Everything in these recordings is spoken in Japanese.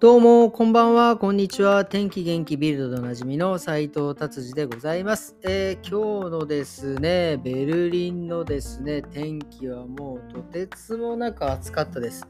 どうも、こんばんは、こんにちは。天気元気ビルドでおなじみの斉藤達治でございます、えー、今日のですね、ベルリンのですね、天気はもうとてつもなく暑かったです。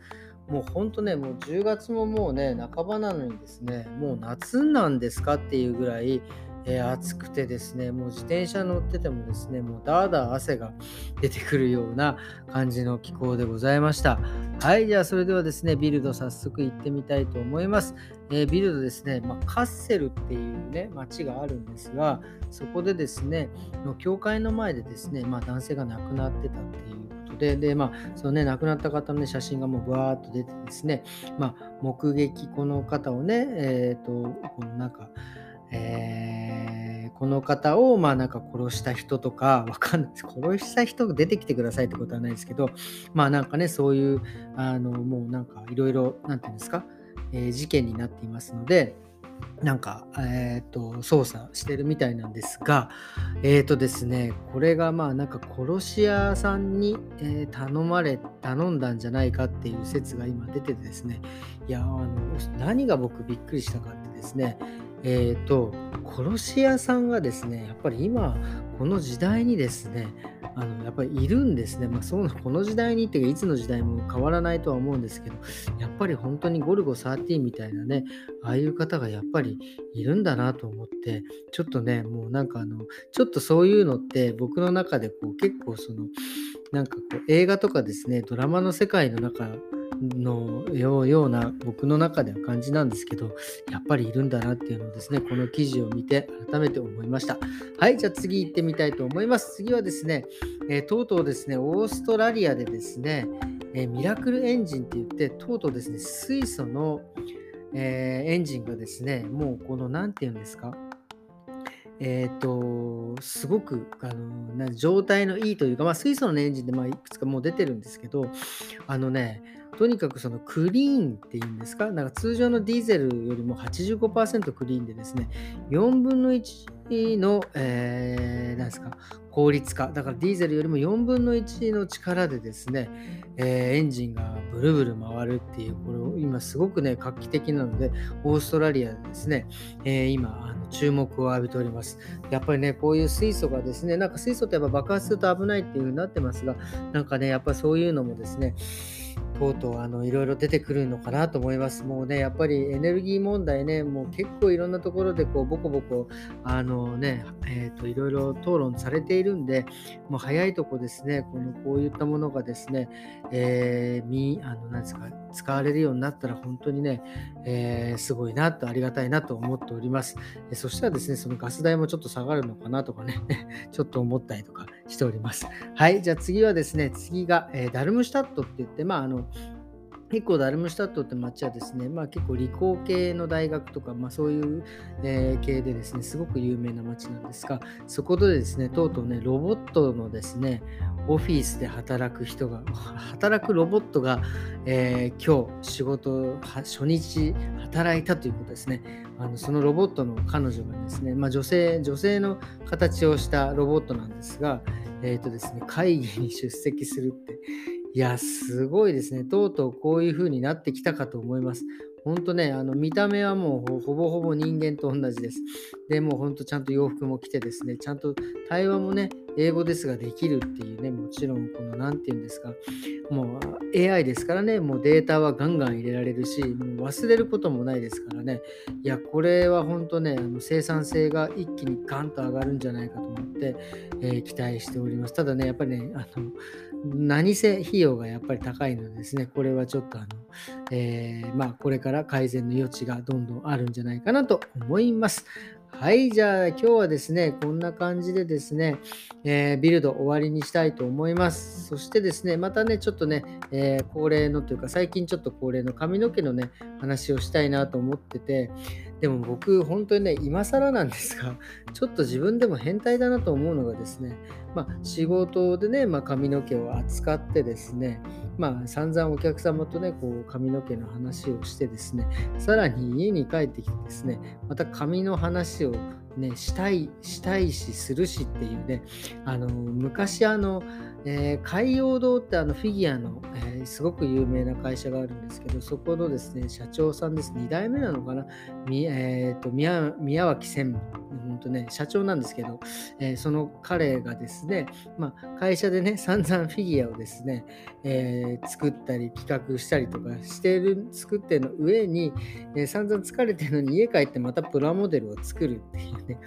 もうほんとね、もう10月ももうね、半ばなのにですね、もう夏なんですかっていうぐらい、えー、暑くてですね、もう自転車乗っててもですね、もうだーだー汗が出てくるような感じの気候でございました。はい、じゃあそれではですね、ビルド早速行ってみたいと思います。えー、ビルドですね、まあ、カッセルっていうね、街があるんですが、そこでですね、の教会の前でですね、まあ、男性が亡くなってたっていうことで、で、まあ、そのね、亡くなった方の、ね、写真がもうぶわーっと出てですね、まあ、目撃、この方をね、えっ、ー、と、このなんか、えー、この方をまあなんか殺した人とか わかんないです。殺した人が出てきてくださいってことはないですけどまあなんかねそういうあのもうなんかいろいろなんていうんですか、えー、事件になっていますのでなんか、えっ、ー、と、操作してるみたいなんですが、えっ、ー、とですね、これがまあなんか殺し屋さんに、頼まれ、頼んだんじゃないかっていう説が今出ててですね、いや、あの、何が僕びっくりしたかってですね、えっ、ー、と、殺し屋さんがですね、やっぱり今、この時代にですね、あのやっぱりいるんですね。まあ、そうこの時代にっていうか、いつの時代も変わらないとは思うんですけど、やっぱり本当にゴルゴ13みたいなね、ああいう方がやっぱりいるんだなと思って、ちょっとね、もうなんかあの、ちょっとそういうのって僕の中でこう結構その、なんかこう映画とかですね、ドラマの世界の中のような僕の中では感じなんですけど、やっぱりいるんだなっていうのをですね、この記事を見て改めて思いました。はい、じゃあ次行ってみたいと思います。次はですね、えー、とうとうですね、オーストラリアでですね、えー、ミラクルエンジンって言って、とうとうですね、水素の、えー、エンジンがですね、もうこの何て言うんですか、えっ、ー、と、すごく、あの、状態のいいというか、まあ、水素のエンジンで、まあ、いくつかもう出てるんですけど、あのね、とにかくそのクリーンっていうんですか、なんか通常のディーゼルよりも85%クリーンでですね、4分の1の、えー、なんですか、効率化。だからディーゼルよりも4分の1の力でですね、えー、エンジンがブルブル回るっていう、これを今すごくね、画期的なので、オーストラリアでですね、えー、今、あの注目を浴びております。やっぱりね、こういう水素がですね、なんか水素ってやっぱ爆発すると危ないっていう風になってますが、なんかね、やっぱそういうのもですね、とうとうあのいろいろ出てくるのかなと思います。もうね、やっぱりエネルギー問題ね、もう結構いろんなところでこうボコボコあのね、えー、といろいろ討論されているんで、もう早いとこですね、このこういったものがですね、えー、みあのなんですか使われるようになったら本当にね、えー、すごいなとありがたいなと思っております。えそしたらですね、そのガス代もちょっと下がるのかなとかね、ちょっと思ったりとかしております。はい、じゃあ次はですね、次が、えー、ダルムシュタットって言って、まああの結構ダルムシュタットって街はですね、まあ結構理工系の大学とか、まあそういう、えー、系でですね、すごく有名な街なんですが、そこでですね、とうとうね、ロボットのですね、オフィスで働く人が、働くロボットが、えー、今日仕事、初日働いたということですね。あのそのロボットの彼女がですね、まあ女性、女性の形をしたロボットなんですが、えっ、ー、とですね、会議に出席するっていや、すごいですね。とうとうこういう風になってきたかと思います。ほんとね、あの見た目はもうほぼほぼ人間と同じです。で、もうほんとちゃんと洋服も着てですね、ちゃんと対話もね、英語ですができるっていうね、もちろんこの何て言うんですか、もう AI ですからね、もうデータはガンガン入れられるし、もう忘れることもないですからね、いや、これは本当ね、あの生産性が一気にガンと上がるんじゃないかと思って、えー、期待しております。ただね、やっぱりね、あの何せ費用がやっぱり高いのでですね、これはちょっとあの、えー、まあ、これから改善の余地がどんどんあるんじゃないかなと思います。はい、じゃあ今日はですね、こんな感じでですね、えー、ビルド終わりにしたいと思います。そしてですね、またね、ちょっとね、えー、恒例のというか、最近ちょっと恒例の髪の毛のね、話をしたいなと思ってて、でも僕、本当にね、今更なんですが、ちょっと自分でも変態だなと思うのがですね、まあ、仕事でね、まあ、髪の毛を扱ってですね、まあ、散々お客様とね、こう髪の毛の話をしてですね、さらに家に帰ってきてですね、また髪の話をね、したい、したいし、するしっていうね、あの、昔あの、えー、海洋堂ってあのフィギュアの、えー、すごく有名な会社があるんですけど、そこのですね、社長さんです。2代目なのかな、みえーと、宮宮脇専務、本当ね、社長なんですけど、えー、その彼がですね、まあ、会社でね、散々フィギュアをですね、えー、作ったり企画したりとかしてる、作っての上に、えー、散々疲れてるのに家帰ってまたプラモデルを作るっていうね、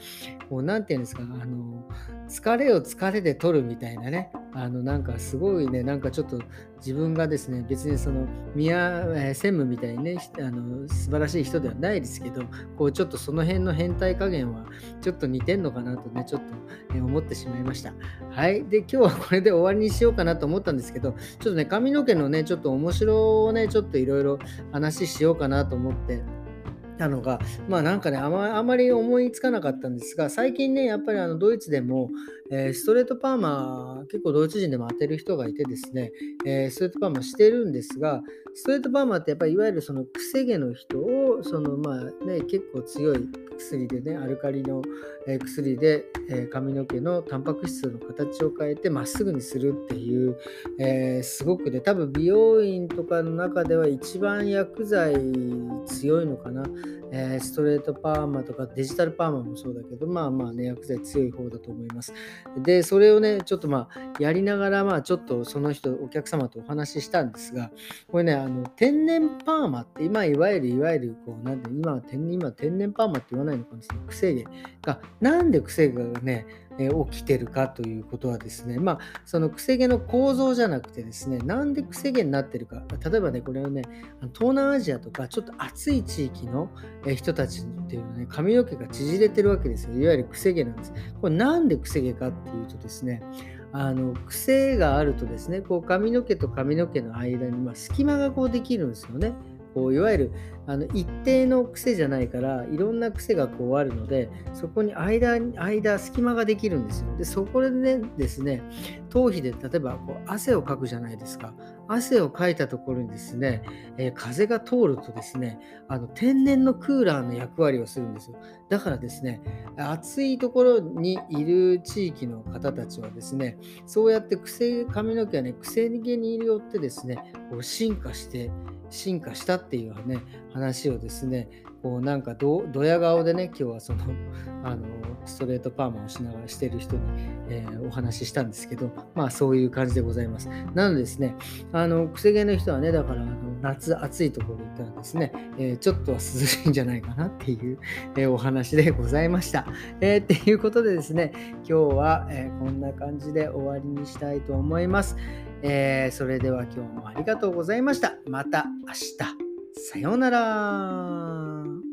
もう何て言うんですか、あの、疲れを疲れで取るみたいなね、あのなんかすごいね、なんかちょっと自分がですね、別にその宮、え、専務みたいにねあの、素晴らしい人ではないですけど、こうちょっとその辺の変態加減はちょっと似てんのかなとね、ちょっと、え思ってしまいました。はい。で、今日はこれで終わりにしようかなと思ったんですけど、ちょっとね、髪の毛のね、ちょっと面白をね、ちょっといろいろ話しようかなと思って、たのが、まあなんかねあま、あまり思いつかなかったんですが、最近ね、やっぱりあのドイツでも、え、ストレートパーマ、結構ドイツ人でも当てる人がいてですね、え、ストレートパーマしてるんですが、ストレートパーマってやっぱりいわゆるその癖毛の人を、そのまあね、結構強い薬でね、アルカリの、薬で、え髪の毛のタンパク質の形を変えてまっすぐにするっていう、え、すごくね、多分美容院とかの中では一番薬剤強いのかな。え、ストレートパーマとかデジタルパーマもそうだけど、まあまあね、薬剤強い方だと思います。で、それをね、ちょっとまあ、やりながら、まあ、ちょっとその人、お客様とお話ししたんですが、これね、あの天然パーマって、今、いわゆる、いわゆる、こう、なんで、今天、今、天然パーマって言わないのかもしれない、癖毛が、なんで癖毛がね、起きてるかということはですね、まあ、その癖毛の構造じゃなくてですね、なんで癖毛になってるか、例えばね、これはね、東南アジアとか、ちょっと暑い地域の人たちっていうのはね、髪の毛が縮れてるわけですよ。いわゆる癖毛なんです。これなんで癖毛かっていうとですね、あの癖があるとですね、こう髪の毛と髪の毛の間に、まあ、隙間がこうできるんですよね。こういわゆるあの一定の癖じゃないからいろんな癖がこうあるのでそこに間間隙間ができるんですよ。でそこでですね頭皮で例えばこう汗をかくじゃないですか。汗をかいたところにですね、えー、風が通るとですねあの天然のクーラーの役割をするんですよ。だからですね暑いところにいる地域の方たちはですねそうやって癖髪の毛はね癖毛によってですねこう進化して進化したっていうね話をですねこうなんかどドヤ顔でね今日はその あのストレートパーマをしながらしてる人に、えー、お話ししたんですけどまあそういう感じでございます。なのでですねあの癖毛の人はねだからあの夏暑いところ行ったらですね、えー、ちょっとは涼しいんじゃないかなっていう、え、お話でございました、えー、っていうことでですね今日は、えこんな感じで終わりにしたいと思いますえ、それでは今日もありがとうございました。また明日。さようなら。